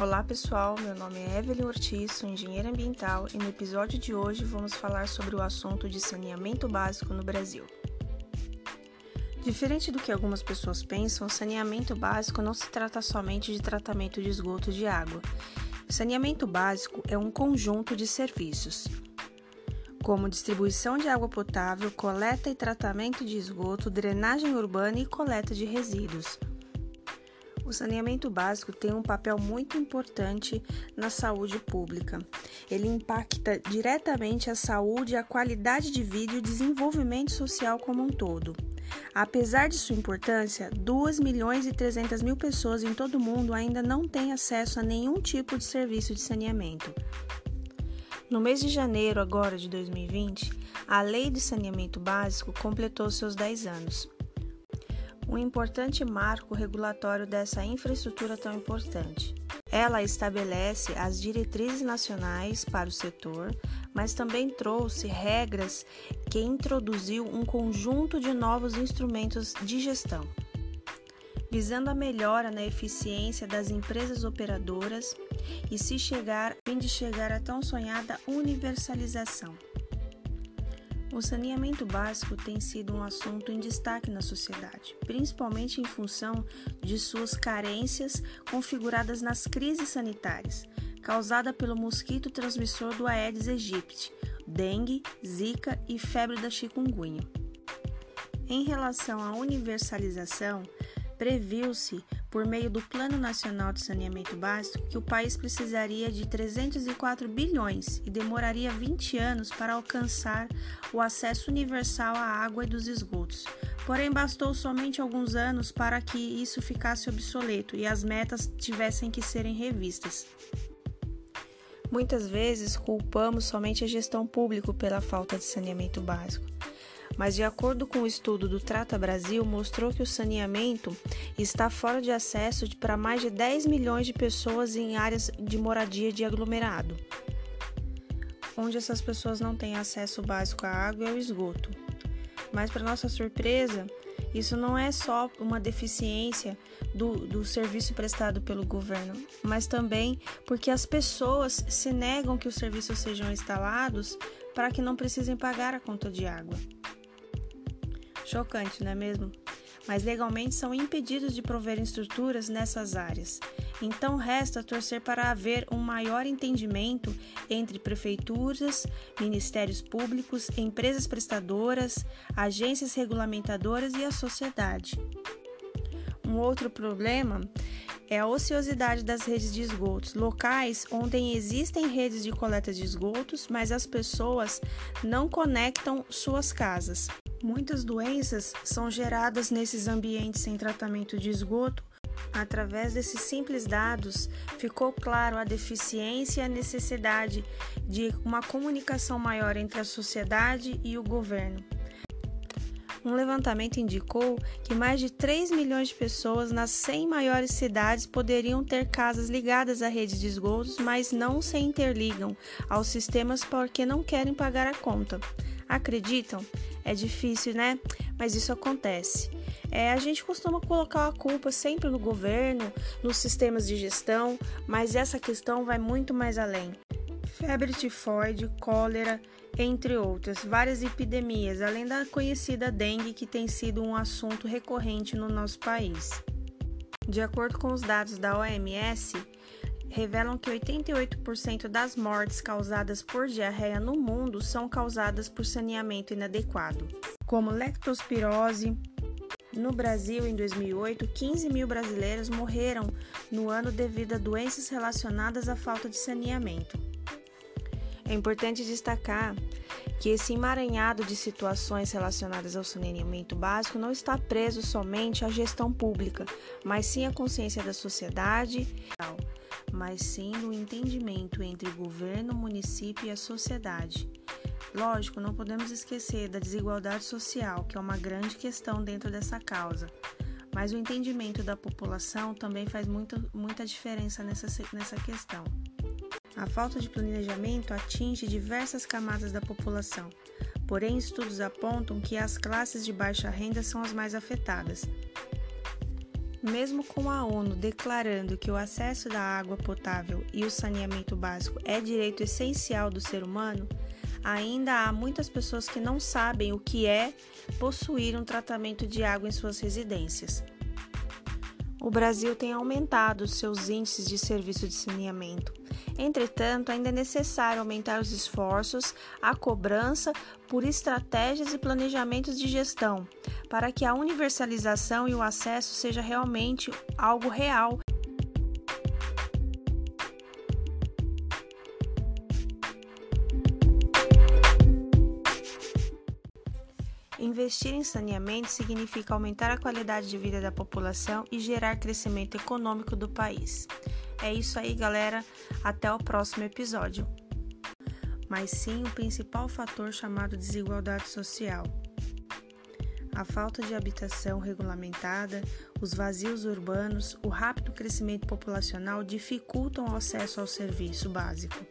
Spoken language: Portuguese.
Olá pessoal, meu nome é Evelyn Ortiz, sou engenheira ambiental e no episódio de hoje vamos falar sobre o assunto de saneamento básico no Brasil. Diferente do que algumas pessoas pensam, saneamento básico não se trata somente de tratamento de esgoto de água. O saneamento básico é um conjunto de serviços, como distribuição de água potável, coleta e tratamento de esgoto, drenagem urbana e coleta de resíduos. O saneamento básico tem um papel muito importante na saúde pública. Ele impacta diretamente a saúde, a qualidade de vida e o desenvolvimento social como um todo. Apesar de sua importância, 2 milhões e 300 mil pessoas em todo o mundo ainda não têm acesso a nenhum tipo de serviço de saneamento. No mês de janeiro agora de 2020, a Lei de Saneamento Básico completou seus 10 anos um importante marco regulatório dessa infraestrutura tão importante. Ela estabelece as diretrizes nacionais para o setor, mas também trouxe regras que introduziu um conjunto de novos instrumentos de gestão, visando a melhora na eficiência das empresas operadoras e se chegar, fim de chegar à tão sonhada universalização. O saneamento básico tem sido um assunto em destaque na sociedade, principalmente em função de suas carências configuradas nas crises sanitárias, causada pelo mosquito transmissor do Aedes aegypti, dengue, zika e febre da chikungunya. Em relação à universalização, previu-se por meio do Plano Nacional de Saneamento Básico, que o país precisaria de 304 bilhões e demoraria 20 anos para alcançar o acesso universal à água e dos esgotos. Porém, bastou somente alguns anos para que isso ficasse obsoleto e as metas tivessem que serem revistas. Muitas vezes culpamos somente a gestão pública pela falta de saneamento básico mas de acordo com o estudo do Trata Brasil, mostrou que o saneamento está fora de acesso para mais de 10 milhões de pessoas em áreas de moradia de aglomerado, onde essas pessoas não têm acesso básico à água e ao esgoto. Mas, para nossa surpresa, isso não é só uma deficiência do, do serviço prestado pelo governo, mas também porque as pessoas se negam que os serviços sejam instalados para que não precisem pagar a conta de água. Chocante, não é mesmo? Mas legalmente são impedidos de prover estruturas nessas áreas. Então resta torcer para haver um maior entendimento entre prefeituras, ministérios públicos, empresas prestadoras, agências regulamentadoras e a sociedade. Um outro problema é a ociosidade das redes de esgotos, locais onde existem redes de coleta de esgotos, mas as pessoas não conectam suas casas. Muitas doenças são geradas nesses ambientes sem tratamento de esgoto. Através desses simples dados, ficou claro a deficiência e a necessidade de uma comunicação maior entre a sociedade e o governo. Um levantamento indicou que mais de 3 milhões de pessoas nas 100 maiores cidades poderiam ter casas ligadas à rede de esgotos, mas não se interligam aos sistemas porque não querem pagar a conta. Acreditam? É difícil, né? Mas isso acontece. É, a gente costuma colocar a culpa sempre no governo, nos sistemas de gestão, mas essa questão vai muito mais além. Febre tifoide, cólera, entre outras, várias epidemias, além da conhecida dengue, que tem sido um assunto recorrente no nosso país. De acordo com os dados da OMS, revelam que 88% das mortes causadas por diarreia no mundo são causadas por saneamento inadequado, como lectospirose. No Brasil, em 2008, 15 mil brasileiros morreram no ano devido a doenças relacionadas à falta de saneamento. É importante destacar que esse emaranhado de situações relacionadas ao saneamento básico não está preso somente à gestão pública, mas sim à consciência da sociedade mas sim no entendimento entre governo, município e a sociedade. Lógico, não podemos esquecer da desigualdade social, que é uma grande questão dentro dessa causa, mas o entendimento da população também faz muita, muita diferença nessa, nessa questão. A falta de planejamento atinge diversas camadas da população, porém, estudos apontam que as classes de baixa renda são as mais afetadas. Mesmo com a ONU declarando que o acesso da água potável e o saneamento básico é direito essencial do ser humano, ainda há muitas pessoas que não sabem o que é possuir um tratamento de água em suas residências. O Brasil tem aumentado seus índices de serviço de saneamento. Entretanto, ainda é necessário aumentar os esforços, a cobrança por estratégias e planejamentos de gestão, para que a universalização e o acesso seja realmente algo real Investir em saneamento significa aumentar a qualidade de vida da população e gerar crescimento econômico do país. É isso aí, galera. Até o próximo episódio. Mas sim o principal fator chamado desigualdade social. A falta de habitação regulamentada, os vazios urbanos, o rápido crescimento populacional dificultam o acesso ao serviço básico.